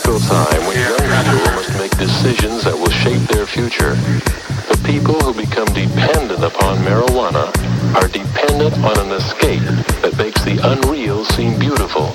critical time when young people must make decisions that will shape their future. The people who become dependent upon marijuana are dependent on an escape that makes the unreal seem beautiful.